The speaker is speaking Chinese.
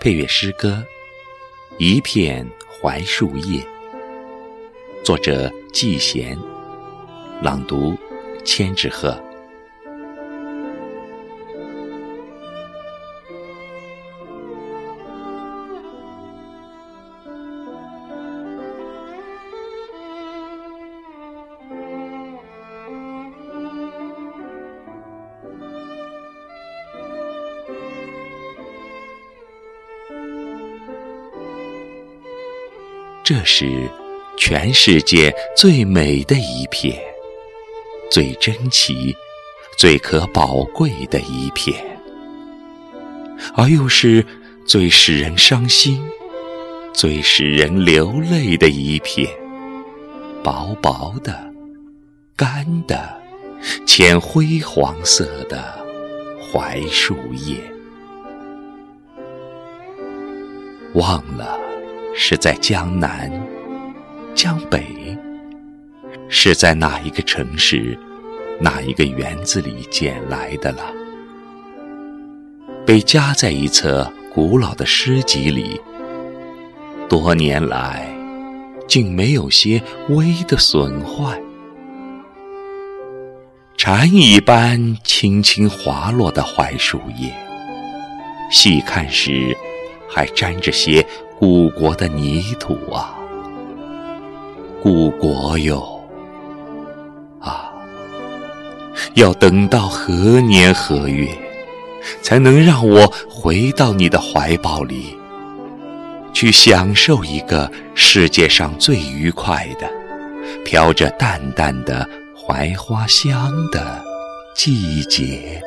配乐诗歌《一片槐树叶》，作者季贤，朗读千纸鹤。这是全世界最美的一片，最珍奇、最可宝贵的一片，而又是最使人伤心、最使人流泪的一片。薄薄的、干的、浅灰黄色的槐树叶，忘了。是在江南、江北，是在哪一个城市、哪一个园子里捡来的了？被夹在一册古老的诗集里，多年来竟没有些微的损坏。蝉一般轻轻滑落的槐树叶，细看时还沾着些。故国的泥土啊，故国哟，啊，要等到何年何月，才能让我回到你的怀抱里，去享受一个世界上最愉快的、飘着淡淡的槐花香的季节？